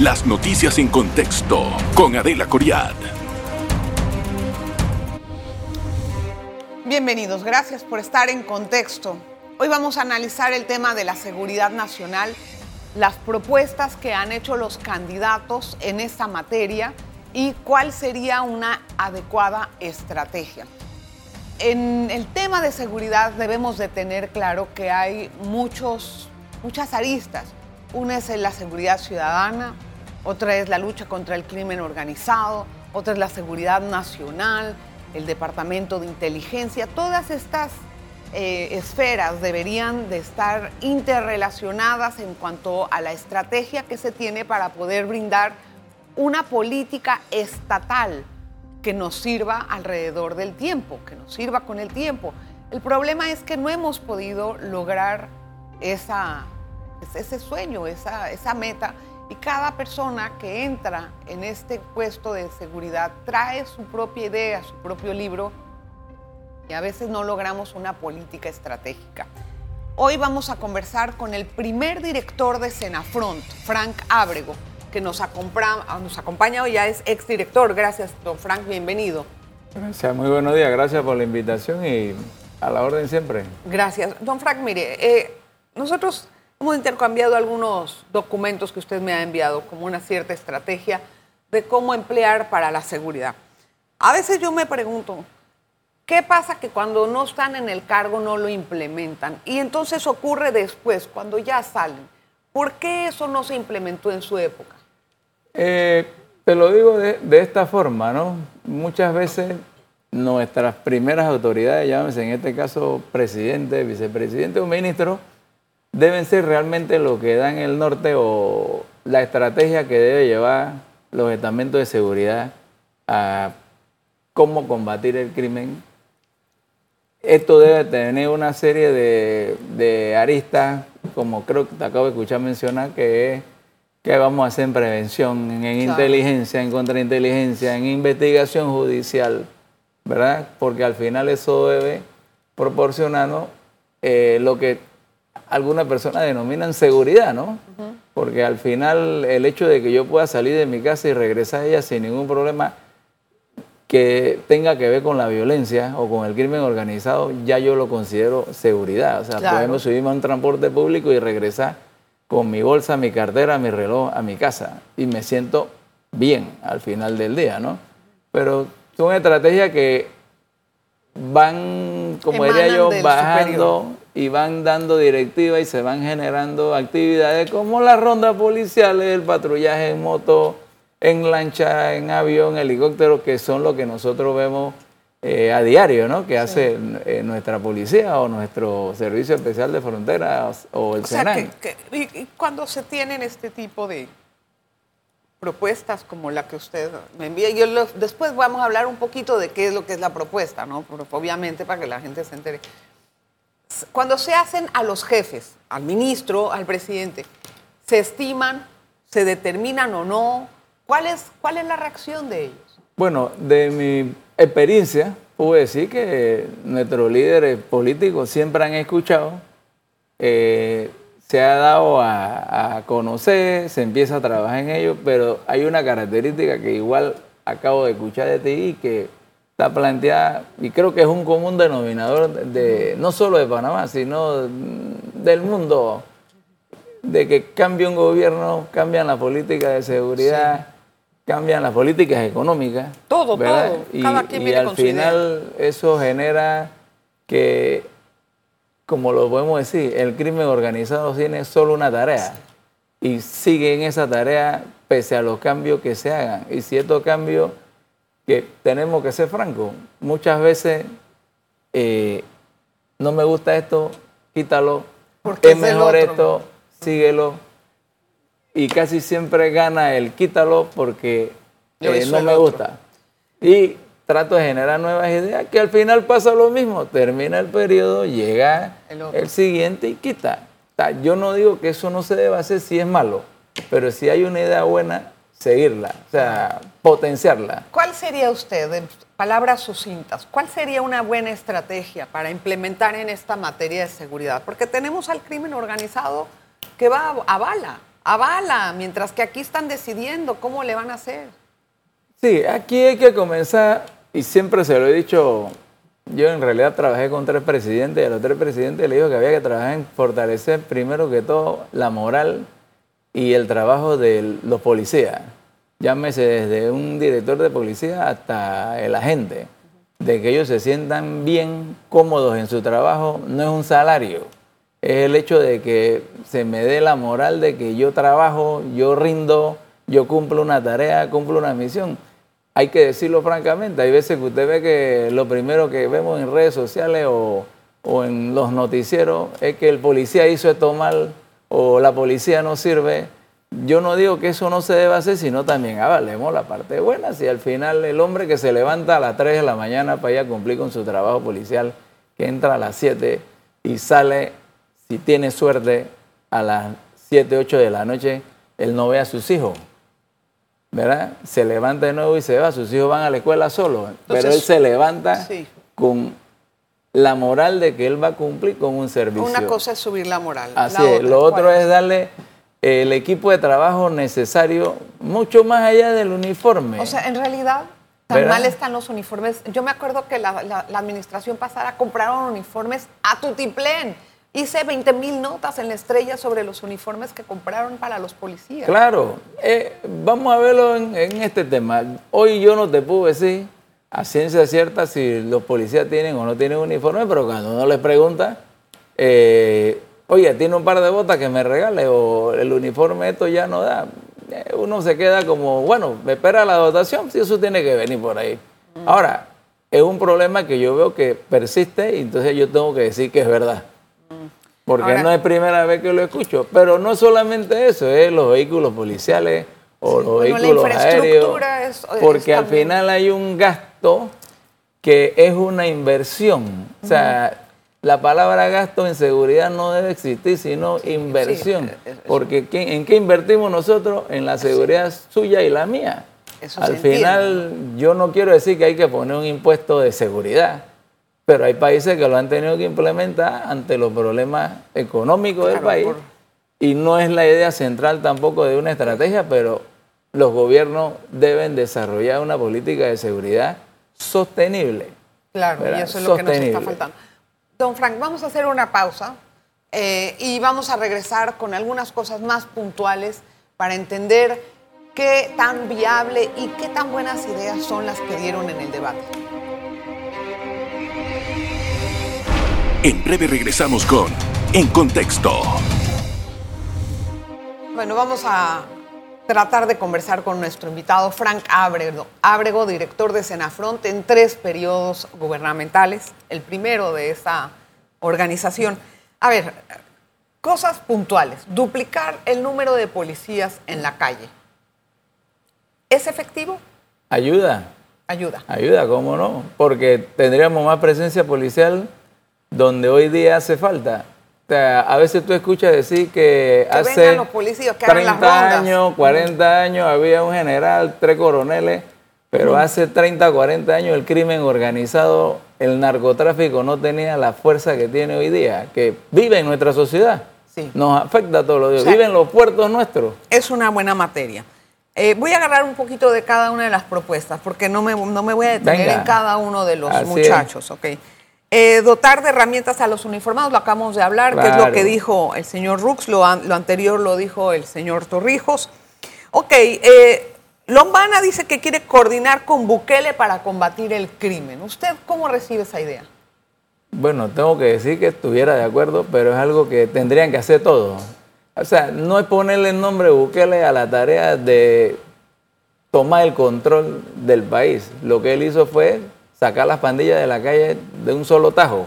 Las noticias en contexto con Adela Coriad. Bienvenidos, gracias por estar en contexto. Hoy vamos a analizar el tema de la seguridad nacional, las propuestas que han hecho los candidatos en esta materia y cuál sería una adecuada estrategia. En el tema de seguridad debemos de tener claro que hay muchos, muchas aristas. Una es la seguridad ciudadana, otra es la lucha contra el crimen organizado, otra es la seguridad nacional, el departamento de inteligencia. Todas estas eh, esferas deberían de estar interrelacionadas en cuanto a la estrategia que se tiene para poder brindar una política estatal que nos sirva alrededor del tiempo, que nos sirva con el tiempo. El problema es que no hemos podido lograr esa, ese sueño, esa, esa meta y cada persona que entra en este puesto de seguridad trae su propia idea, su propio libro, y a veces no logramos una política estratégica. Hoy vamos a conversar con el primer director de Senafront, Frank Ábrego, que nos, nos acompaña hoy, ya es exdirector. Gracias, don Frank, bienvenido. Gracias, muy buenos días, gracias por la invitación y a la orden siempre. Gracias. Don Frank, mire, eh, nosotros Hemos intercambiado algunos documentos que usted me ha enviado como una cierta estrategia de cómo emplear para la seguridad. A veces yo me pregunto, ¿qué pasa que cuando no están en el cargo no lo implementan? Y entonces ocurre después, cuando ya salen. ¿Por qué eso no se implementó en su época? Eh, te lo digo de, de, esta forma, ¿no? Muchas veces nuestras primeras autoridades, llámese en este caso presidente, vicepresidente o ministro, deben ser realmente lo que dan el norte o la estrategia que debe llevar los estamentos de seguridad a cómo combatir el crimen. Esto debe tener una serie de, aristas, como creo que te acabo de escuchar mencionar, que es que vamos a hacer en prevención, en inteligencia, en contrainteligencia, en investigación judicial, ¿verdad? Porque al final eso debe proporcionarnos eh, lo que algunas personas denominan seguridad, ¿no? Porque al final el hecho de que yo pueda salir de mi casa y regresar a ella sin ningún problema que tenga que ver con la violencia o con el crimen organizado, ya yo lo considero seguridad. O sea, podemos subirme a un transporte público y regresar con mi bolsa, mi cartera, mi reloj a mi casa y me siento bien al final del día, ¿no? Pero son estrategias que van, como diría yo, bajando y van dando directivas y se van generando actividades como las rondas policiales, el patrullaje en moto, en lancha, en avión, helicóptero, que son lo que nosotros vemos eh, a diario, ¿no? Que hace eh, nuestra policía o nuestro Servicio Especial de Fronteras o el o y, cuando se tienen este tipo de propuestas como la que usted me envía, yo después vamos a hablar un poquito de qué es lo que es la propuesta, ¿no? obviamente para que la gente se entere cuando se hacen a los jefes, al ministro, al presidente, ¿se estiman, se determinan o no? ¿Cuál es, cuál es la reacción de ellos? Bueno, de mi experiencia, puedo decir que nuestros líderes políticos siempre han escuchado, eh, se ha dado a, a, conocer, se empieza a trabajar en ello, pero hay una característica que igual acabo de escuchar de ti y que está planteada y creo que es un común denominador de, no solo de Panamá, sino del mundo, de que cambia un gobierno, cambian las políticas de seguridad, cambian las políticas económicas. Todo, todo. Y, y al final eso genera que, como lo podemos decir, el crimen organizado tiene solo una tarea y sigue en esa tarea pese a los cambios que se hagan. Y si estos cambios que tenemos que ser francos. Muchas veces eh, no me gusta esto, quítalo. Es mejor esto, síguelo. Y casi siempre gana el quítalo porque eh, no me gusta. Y trato de generar nuevas ideas que al final pasa lo mismo. Termina el periodo, llega el, el siguiente y quita. yo no digo que eso no se deba hacer si es malo, pero si hay una idea buena, seguirla, o sea, potenciarla. ¿Cuál sería usted, en palabras sucintas, cuál sería una buena estrategia para implementar en esta materia de seguridad? Porque tenemos al crimen organizado que va a bala. avala, mientras que aquí están decidiendo cómo le van a hacer. Sí, aquí hay que comenzar, y siempre se lo he dicho, yo en realidad trabajé con tres presidentes y a los tres presidentes les digo que había que trabajar en fortalecer primero que todo la moral y el trabajo de los policías. Llámese desde un director de policía hasta el agente, de que ellos se sientan bien cómodos en su trabajo, no es un salario, es el hecho de que se me dé la moral de que yo trabajo, yo rindo, yo cumplo una tarea, cumplo una misión. Hay que decirlo francamente, hay veces que usted ve que lo primero que vemos en redes sociales o, en los noticieros es que el policía hizo esto mal o la policía no sirve. Yo no digo que eso no se deba hacer, sino también avalemos la parte buena. Si al final el hombre que se levanta a las 3 de la mañana para ir a cumplir con su trabajo policial, que entra a las 7 y sale, si tiene suerte, a las 7, 8 de la noche, él no ve a sus hijos ¿verdad? Se levanta de nuevo y se va. Sus hijos van a la escuela solo, pero él se levanta con la moral de que él va a cumplir con un servicio. Una cosa es subir la moral. Así es. Lo otro es darle el equipo de trabajo necesario, mucho más allá del uniforme. O sea, en realidad, tan mal están los uniformes. Yo me acuerdo que la, la administración pasada compraron uniformes a tutiplén Hice 20 mil notas en la estrella sobre los uniformes que compraron para los policías. Claro, eh, vamos a verlo en, este tema. Hoy yo no te puedo decir a ciencia cierta si los policías tienen o no tienen uniforme, pero cuando uno les pregunta, eh, oye, tiene un par de botas que me regale o el uniforme esto ya no da, eh, uno se queda como, bueno, me espera la dotación, si eso tiene que venir por ahí. Ahora, es un problema que yo veo que persiste y entonces yo tengo que decir que es verdad porque no es primera vez que lo escucho. Pero no solamente eso, es los vehículos policiales o los vehículos aéreos. porque al final hay un gasto que es una inversión. O sea, la palabra gasto en seguridad no debe existir, sino inversión. porque ¿en qué invertimos nosotros? En la seguridad suya y la mía. Al final, yo no quiero decir que hay que poner un impuesto de seguridad pero hay países que lo han tenido que implementar ante los problemas económicos del país. Y no es la idea central tampoco de una estrategia, pero los gobiernos deben desarrollar una política de seguridad sostenible. Claro, y eso es lo que nos está faltando. Don Frank, vamos a hacer una pausa eh, y vamos a regresar con algunas cosas más puntuales para entender qué tan viable y qué tan buenas ideas son las que dieron en el debate. En breve regresamos con En Contexto. Bueno, vamos a tratar de conversar con nuestro invitado Frank Ábrego, Ábrego, director de Senafront en tres periodos gubernamentales, el primero de esta organización. A ver, cosas puntuales. Duplicar el número de policías en la calle. ¿Es efectivo? Ayuda. Ayuda. Ayuda, ¿cómo no? Porque tendríamos más presencia policial donde hoy día hace falta. A veces tú escuchas decir que, hace 30 años, 40 años había un general, tres coroneles, pero hace 30, 40 años el crimen organizado, el narcotráfico no tenía la fuerza que tiene hoy día, que vive en nuestra sociedad. Sí. Nos afecta a todos los días. vive en los puertos nuestros. Es una buena materia. Eh, voy a agarrar un poquito de cada una de las propuestas, porque no me, no me voy a detener en cada uno de los muchachos, ¿ok? Eh, dotar de herramientas a los uniformados, lo acabamos de hablar, que es lo que dijo el señor Rux, lo, anterior lo dijo el señor Torrijos. Ok, eh, Lombana dice que quiere coordinar con Bukele para combatir el crimen. ¿Usted cómo recibe esa idea? Bueno, tengo que decir que estuviera de acuerdo, pero es algo que tendrían que hacer todos. O sea, no es ponerle el nombre Bukele a la tarea de tomar el control del país. Lo que él hizo fue sacar las pandillas de la calle de un solo tajo.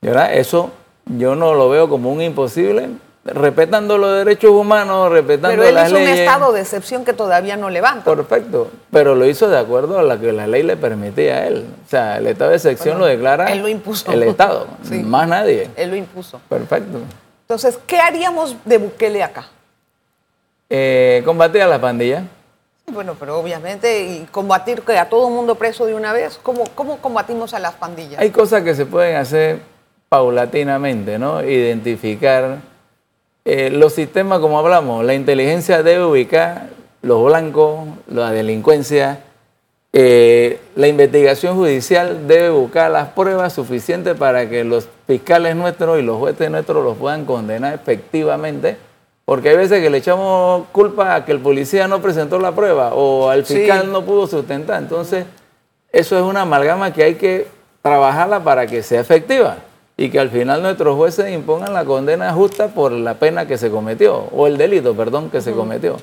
¿Verdad? Eso yo no lo veo como un imposible, respetando los derechos humanos, respetando las leyes. Pero él hizo un estado de excepción que todavía no levanta. Perfecto, pero lo hizo de acuerdo a la que la ley le permitía a él. O sea, el estado de excepción lo declara él lo impuso. el Estado, más nadie. Él lo impuso. Perfecto. Entonces, ¿qué haríamos de Bukele acá? Eh, combatir a la pandilla. Bueno, pero obviamente, y combatir que a todo mundo preso de una vez, ¿cómo, ¿cómo combatimos a las pandillas? Hay cosas que se pueden hacer paulatinamente, ¿no? Identificar eh, los sistemas, como hablamos, la inteligencia debe ubicar los blancos, la delincuencia, eh, la investigación judicial debe buscar las pruebas suficientes para que los fiscales nuestros y los jueces nuestros los puedan condenar efectivamente, porque hay veces que le echamos culpa a que el policía no presentó la prueba o al fiscal no pudo sustentar. Entonces, eso es una amalgama que hay que trabajarla para que sea efectiva y que al final nuestros jueces impongan la condena justa por la pena que se cometió, o el delito, perdón, que se cometió.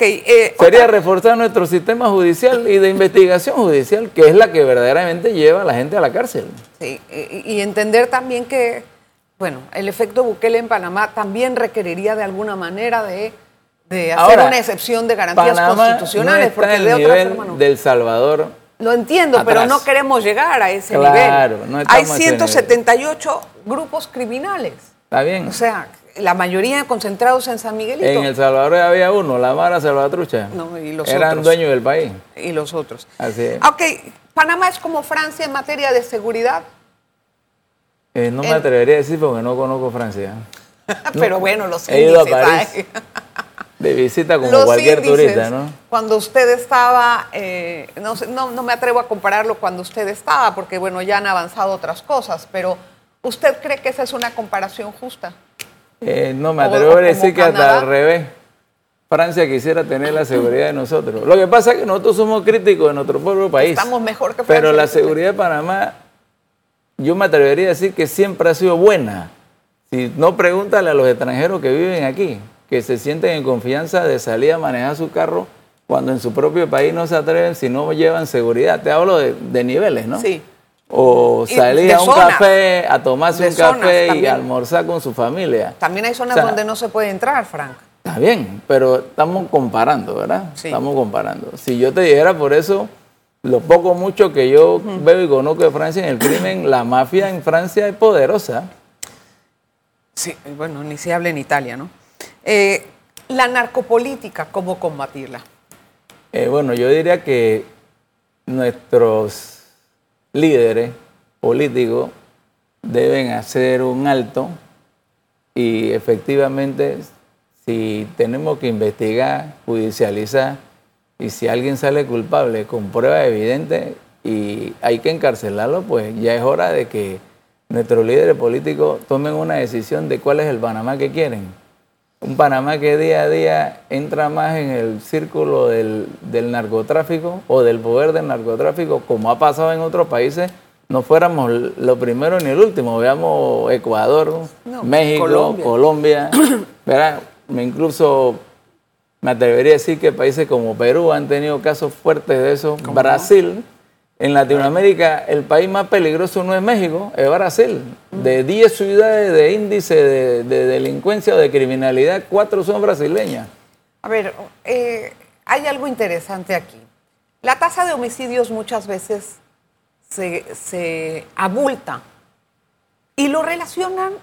Eh, Sería reforzar nuestro sistema judicial y de investigación judicial, que es la que verdaderamente lleva a la gente a la cárcel. Sí, y, entender también que, bueno, el efecto Bukele en Panamá también requeriría de alguna manera de, hacer una excepción de garantías constitucionales. porque de otra forma del Salvador lo entiendo, pero no queremos llegar a ese claro, nivel. No Hay 178 grupos criminales. Está bien. O sea, la mayoría concentrados en San Miguelito. En El Salvador había uno, la Mara Salvatrucha. No, y los Eran dueños del país. Y los otros. Así es. Ok, Panamá es como Francia en materia de seguridad. Eh, no me atrevería a decir porque no conozco Francia. pero bueno, los he ido a París. de visita como cualquier turista, ¿no? Cuando usted estaba, eh, no, no, me atrevo a compararlo cuando usted estaba, porque bueno, ya han avanzado otras cosas, pero ¿usted cree que esa es una comparación justa? Eh, no, me atrevo a decir que hasta al revés. Francia quisiera tener la seguridad de nosotros. Lo que pasa es que nosotros somos críticos de nuestro propio país. Estamos mejor que Francia. Pero la seguridad de Panamá, yo me atrevería a decir que siempre ha sido buena. Si no, pregúntale a los extranjeros que viven aquí que se sienten en confianza de salir a manejar su carro cuando en su propio país no se atreven si no llevan seguridad. Te hablo de, niveles, ¿no? Sí. O salir a un café, a tomarse un café y almorzar con su familia. También hay zonas donde no se puede entrar, Frank. Está bien, pero estamos comparando, ¿verdad? Sí. Estamos comparando. Si yo te dijera por eso, lo poco mucho que yo veo y conozco de Francia en el crimen, la mafia en Francia es poderosa. Sí, bueno, ni se habla en Italia, ¿no? Eh, la narcopolítica, ¿cómo combatirla? Eh, bueno, yo diría que nuestros líderes políticos deben hacer un alto y efectivamente si tenemos que investigar, judicializar y si alguien sale culpable con pruebas evidentes y hay que encarcelarlo, pues ya es hora de que nuestros líderes políticos tomen una decisión de cuál es el Panamá que quieren un Panamá que día a día entra más en el círculo del, narcotráfico o del poder del narcotráfico, como ha pasado en otros países, no fuéramos lo primero ni el último. Veamos Ecuador, México, Colombia. Me incluso me atrevería a decir que países como Perú han tenido casos fuertes de eso. Brasil. En Latinoamérica, el país más peligroso no es México, es Brasil. De 10 ciudades de índice de, delincuencia o de criminalidad, 4 son brasileñas. A ver, eh, hay algo interesante aquí. La tasa de homicidios muchas veces se, abulta y lo relacionan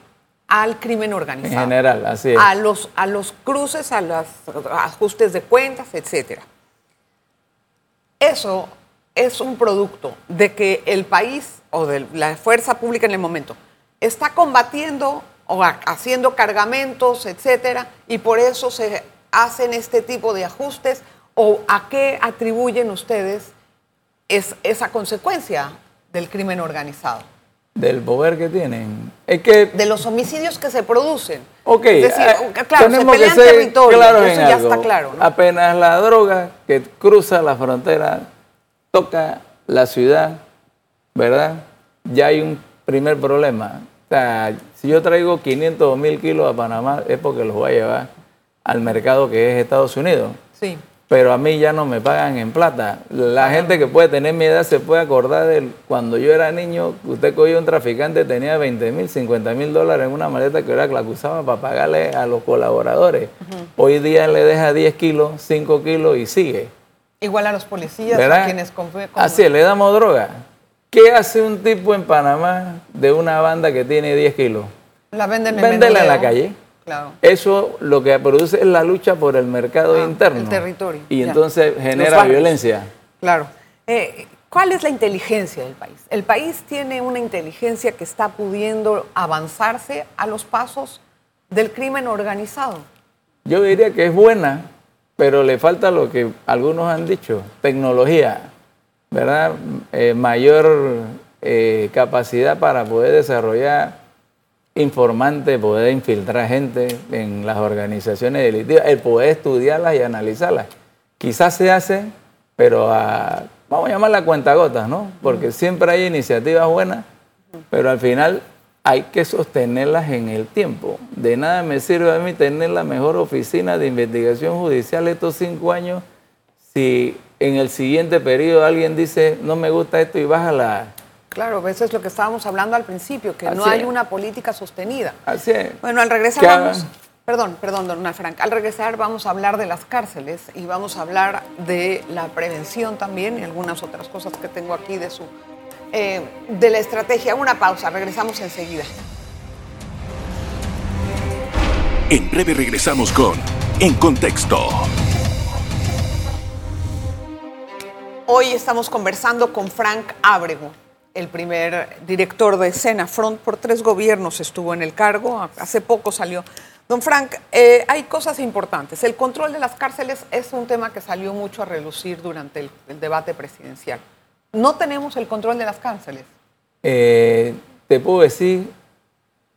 al crimen organizado. En general, así es. A los, a los cruces, a los ajustes de cuentas, etc. Eso es un producto de que el país o de la fuerza pública en el momento está combatiendo o haciendo cargamentos, etcétera, y por eso se hacen este tipo de ajustes o a qué atribuyen ustedes es, esa consecuencia del crimen organizado. Del poder que tienen. Es que de los homicidios que se producen. Ok, es decir, eh, claro, tenemos se pelean territorio, eso ya está claro. Apenas la droga que cruza la frontera toca la ciudad, ¿verdad? Ya hay un primer problema. O sea, si yo traigo 500 o 1000 kilos a Panamá es porque los voy a llevar al mercado que es Estados Unidos. Sí. Pero a mí ya no me pagan en plata. La gente que puede tener mi edad se puede acordar de cuando yo era niño, usted cogía un traficante, tenía 20 mil, 50 mil dólares en una maleta que era que la usaba para pagarle a los colaboradores. Hoy día le deja 10 kilos, 5 kilos y sigue. Igual a los policías, a quienes confían. Así, le damos droga. ¿Qué hace un tipo en Panamá de una banda que tiene 10 kilos? La venden en Véndela en la calle. Claro. Eso lo que produce es la lucha por el mercado ah, interno. El territorio. Y entonces genera violencia. Claro. Eh, ¿Cuál es la inteligencia del país? El país tiene una inteligencia que está pudiendo avanzarse a los pasos del crimen organizado? Yo diría que es buena, pero le falta lo que algunos han dicho, tecnología, ¿verdad? Eh, mayor eh, capacidad para poder desarrollar informantes, poder infiltrar gente en las organizaciones delictivas, el poder estudiarlas y analizarlas. Quizás se hace, pero a, vamos a llamarla cuentagotas, ¿no? Porque siempre hay iniciativas buenas, pero al final hay que sostenerlas en el tiempo. De nada me sirve a mí tener la mejor oficina de investigación judicial estos cinco años si en el siguiente periodo alguien dice no me gusta esto y baja la, Claro, eso es lo que estábamos hablando al principio, que no hay una política sostenida. Así es. Bueno, al regresar vamos... Perdón, perdón, don Frank. Al regresar vamos a hablar de las cárceles y vamos a hablar de la prevención también y algunas otras cosas que tengo aquí de su eh, de la estrategia. Una pausa, regresamos enseguida. En breve regresamos con En Contexto. Hoy estamos conversando con Frank Ábrego, el primer director de Front por tres gobiernos estuvo en el cargo, hace poco salió. Don Frank, eh, hay cosas importantes. El control de las cárceles es un tema que salió mucho a relucir durante el, debate presidencial. No tenemos el control de las cárceles. Eh, te puedo decir,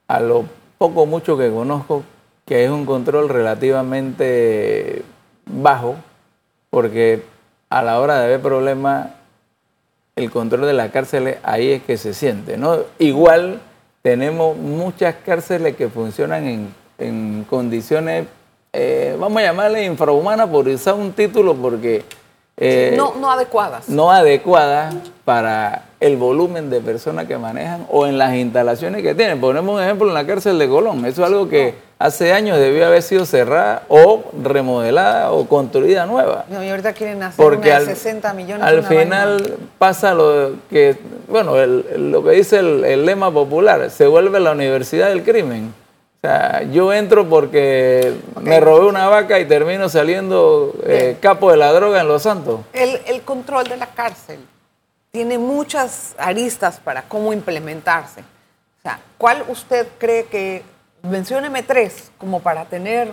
a lo poco mucho que conozco, que es un control relativamente bajo, porque a la hora de haber problemas el control de la cárcel ahí es que se siente, ¿no? Igual tenemos muchas cárceles que funcionan en, condiciones, eh, vamos a llamarle infrahumanas por usar un título porque... Eh, no, no adecuadas. No adecuadas para el volumen de personas que manejan o en las instalaciones que tienen. Ponemos un ejemplo en la cárcel de Colón. Eso es algo que hace años debió haber sido cerrada o remodelada o construida nueva. No, y ahorita quieren hacer Porque una de 60 millones. Al final pasa lo que, bueno, lo que dice el, lema popular, se vuelve la universidad del crimen. O sea, yo entro porque me robé una vaca y termino saliendo eh, capo de la droga en Los Santos. El, el control de la cárcel tiene muchas aristas para cómo implementarse. O sea, ¿cuál usted cree que mencióneme tres como para tener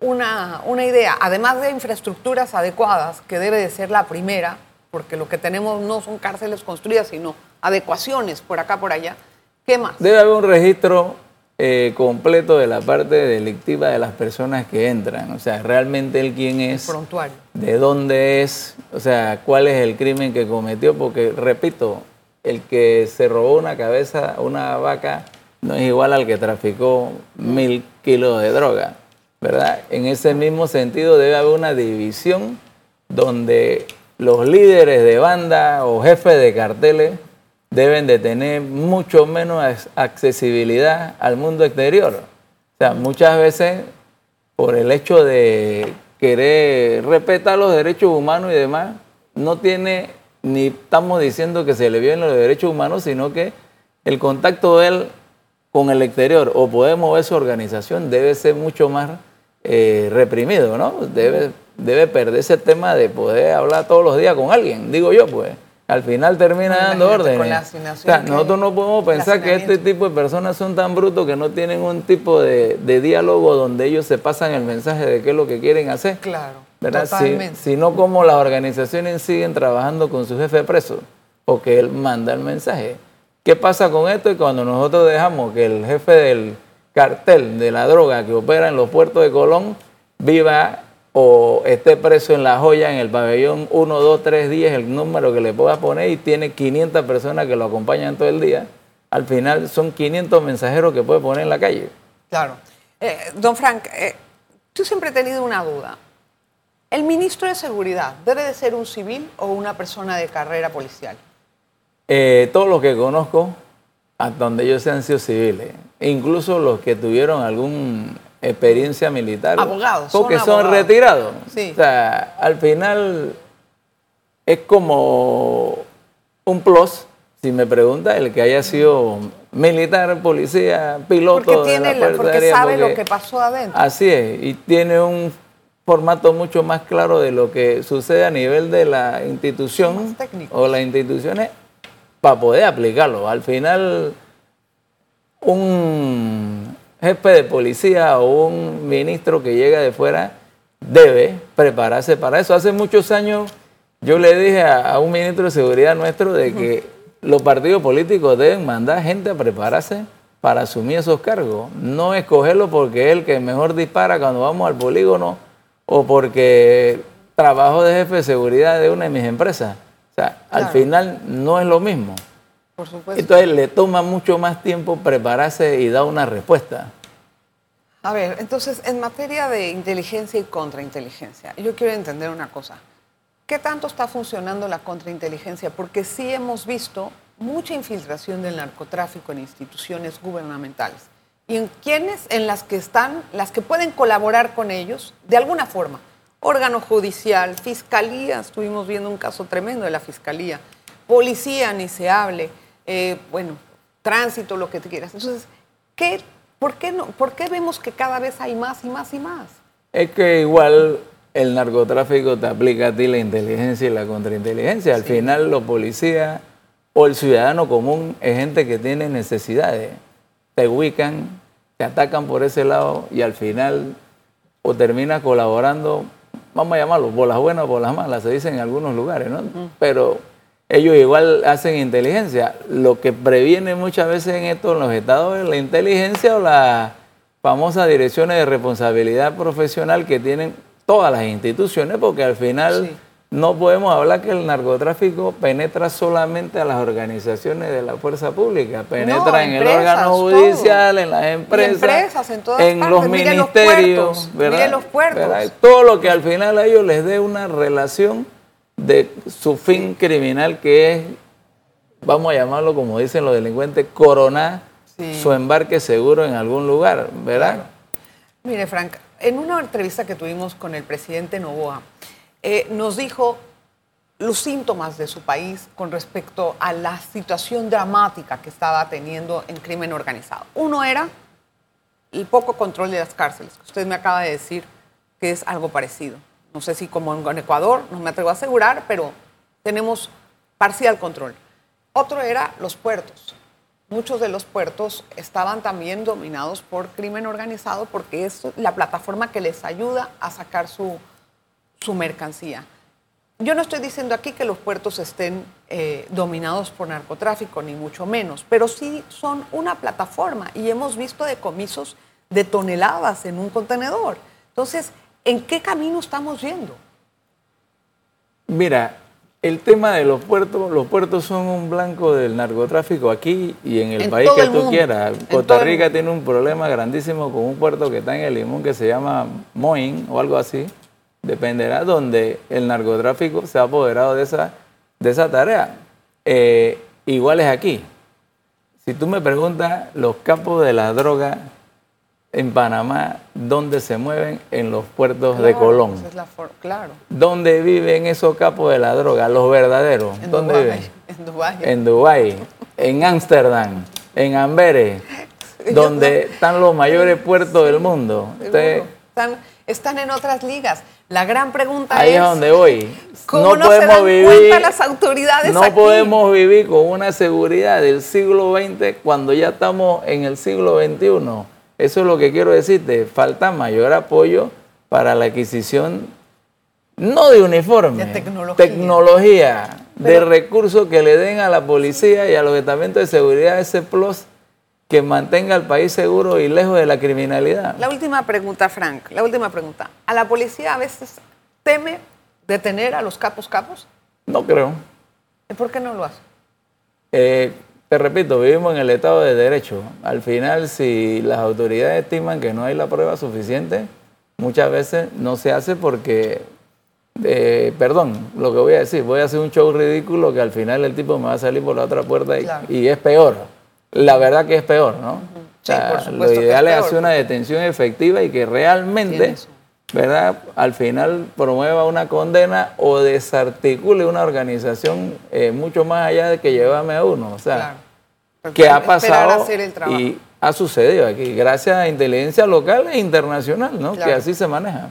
una, una, idea, además de infraestructuras adecuadas, que debe de ser la primera, porque lo que tenemos no son cárceles construidas, sino adecuaciones por acá, por allá. ¿Qué más? Debe haber un registro eh, completo de la parte delictiva de las personas que entran. O sea, realmente él quién es, prontuario. de dónde es, o sea, cuál es el crimen que cometió, porque, repito, el que se robó una cabeza, una vaca, no es igual al que traficó mil kilos de droga, ¿verdad? En ese mismo sentido debe haber una división donde los líderes de banda o jefes de carteles deben de tener mucho menos accesibilidad al mundo exterior. O sea, muchas veces por el hecho de querer respetar los derechos humanos y demás, no tiene, ni estamos diciendo que se le violen los derechos humanos, sino que el contacto de él con el exterior o podemos ver su organización debe ser mucho más eh, reprimido, ¿no? Debe, debe perder ese tema de poder hablar todos los días con alguien, digo yo, pues. Al final termina dando órdenes. O sea, nosotros no podemos pensar que este tipo de personas son tan brutos que no tienen un tipo de, diálogo donde ellos se pasan el mensaje de qué es lo que quieren hacer. Claro. ¿verdad? Si, sino como las organizaciones siguen trabajando con su jefe preso, o que él manda el mensaje. ¿Qué pasa con esto? Y cuando nosotros dejamos que el jefe del cartel de la droga que opera en los puertos de Colón viva o esté preso en la joya en el pabellón 1, 2, 3, 10, el número que le pueda poner y tiene 500 personas que lo acompañan todo el día, al final son 500 mensajeros que puede poner en la calle. Claro. Eh, don Frank, eh, tú siempre he tenido una duda. ¿El ministro de Seguridad debe de ser un civil o una persona de carrera policial? Eh, todos los que conozco, hasta donde ellos sean sido civiles, incluso los que tuvieron alguna experiencia militar. Abogados. Porque son, retirados. O sea, al final es como un plus, si me pregunta, el que haya sido militar, policía, piloto. Porque, tiene porque sabe lo que pasó adentro. Así es, y tiene un formato mucho más claro de lo que sucede a nivel de la institución o las instituciones para poder aplicarlo. Al final, un jefe de policía o un ministro que llega de fuera debe prepararse para eso. Hace muchos años yo le dije a, un ministro de seguridad nuestro de que los partidos políticos deben mandar gente a prepararse para asumir esos cargos. No escogerlo porque es el que mejor dispara cuando vamos al polígono o porque trabajo de jefe de seguridad de una de mis empresas. O sea, al final no es lo mismo. Por supuesto. Entonces le toma mucho más tiempo prepararse y dar una respuesta. A ver, entonces, en materia de inteligencia y contrainteligencia, yo quiero entender una cosa. ¿Qué tanto está funcionando la contrainteligencia? Porque sí hemos visto mucha infiltración del narcotráfico en instituciones gubernamentales. ¿Y en quiénes? En las que están, las que pueden colaborar con ellos de alguna forma. Órgano judicial, fiscalía, estuvimos viendo un caso tremendo de la fiscalía, policía, ni se hable, eh, bueno, tránsito, lo que tú quieras. Entonces, ¿qué ¿Por qué, no, ¿Por qué vemos que cada vez hay más y más y más? Es que igual el narcotráfico te aplica a ti la inteligencia y la contrainteligencia. Al final los policías o el ciudadano común es gente que tiene necesidades. Te ubican, te atacan por ese lado y al final o termina colaborando, vamos a llamarlo, por las buenas o por las malas, se dice en algunos lugares, ¿no? Pero ellos igual hacen inteligencia. Lo que previene muchas veces en esto en los estados es la inteligencia o las famosas direcciones de responsabilidad profesional que tienen todas las instituciones, porque al final no podemos hablar que el narcotráfico penetra solamente a las organizaciones de la fuerza pública, penetra en el órgano judicial, en las empresas, en, los ministerios, los puertos. todo lo que al final a ellos les dé una relación de su fin criminal que es, vamos a llamarlo como dicen los delincuentes, coronar su embarque seguro en algún lugar, ¿verdad? Mire, Frank, en una entrevista que tuvimos con el presidente Novoa, eh, nos dijo los síntomas de su país con respecto a la situación dramática que estaba teniendo en crimen organizado. Uno era el poco control de las cárceles, usted me acaba de decir que es algo parecido no sé si como en Ecuador, no me atrevo a asegurar, pero tenemos parcial control. Otro era los puertos. Muchos de los puertos estaban también dominados por crimen organizado porque es la plataforma que les ayuda a sacar su, su mercancía. Yo no estoy diciendo aquí que los puertos estén eh, dominados por narcotráfico, ni mucho menos, pero sí son una plataforma y hemos visto decomisos de toneladas en un contenedor. Entonces, ¿En qué camino estamos yendo? Mira, el tema de los puertos, los puertos son un blanco del narcotráfico aquí y en el país que tú quieras. Costa Rica tiene un problema grandísimo con un puerto que está en el limón que se llama Moin o algo así. Dependerá donde el narcotráfico se ha apoderado de esa, de esa tarea. Eh, igual es aquí. Si tú me preguntas, los campos de la droga en Panamá, ¿dónde se mueven? En los puertos de Colón. claro. ¿Dónde viven esos capos de la droga? Los verdaderos. En ¿Dónde Dubái, viven? En Dubái. En Dubái, en Ámsterdam, en Amberes, donde están los mayores puertos del mundo. están, están en otras ligas. La gran pregunta Ahí es, es donde voy. ¿Cómo no, podemos se vivir, cuenta las autoridades No podemos vivir con una seguridad del siglo XX cuando ya estamos en el siglo XXI. Eso es lo que quiero decirte. Falta mayor apoyo para la adquisición, no de uniforme, de tecnología, tecnología de recursos que le den a la policía y a los estamentos de seguridad ese plus que mantenga al país seguro y lejos de la criminalidad. La última pregunta, Frank, la última pregunta. ¿A la policía a veces teme detener a los capos capos? No creo. ¿Y por qué no lo hace? Eh, te repito, vivimos en el Estado de Derecho. Al final, si las autoridades estiman que no hay la prueba suficiente, muchas veces no se hace porque, eh, perdón, lo que voy a decir, voy a hacer un show ridículo que al final el tipo me va a salir por la otra puerta y, es peor. La verdad que es peor, ¿no? lo ideal es, hacer una detención efectiva y que realmente ¿verdad? Al final promueva una condena o desarticule una organización eh, mucho más allá de que llevame a uno. O sea, que ha pasado y ha sucedido aquí, gracias a inteligencia local e internacional, ¿no? Que así se maneja.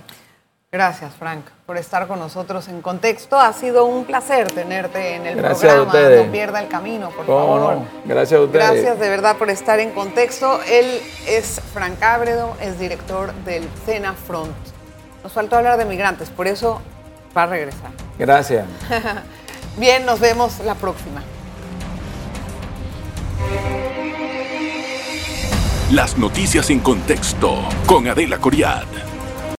Gracias, Frank, por estar con nosotros en Contexto. Ha sido un placer tenerte en el Gracias a programa. ustedes. No pierda el camino, por ¿Cómo favor. no? Gracias a ustedes. Gracias de verdad por estar en Contexto. Él es Frank Ábredo, es director del Cena Front. Nos faltó hablar de migrantes, por eso va a regresar. Gracias. Bien, nos vemos la próxima. Las noticias en contexto con Adela Coriad.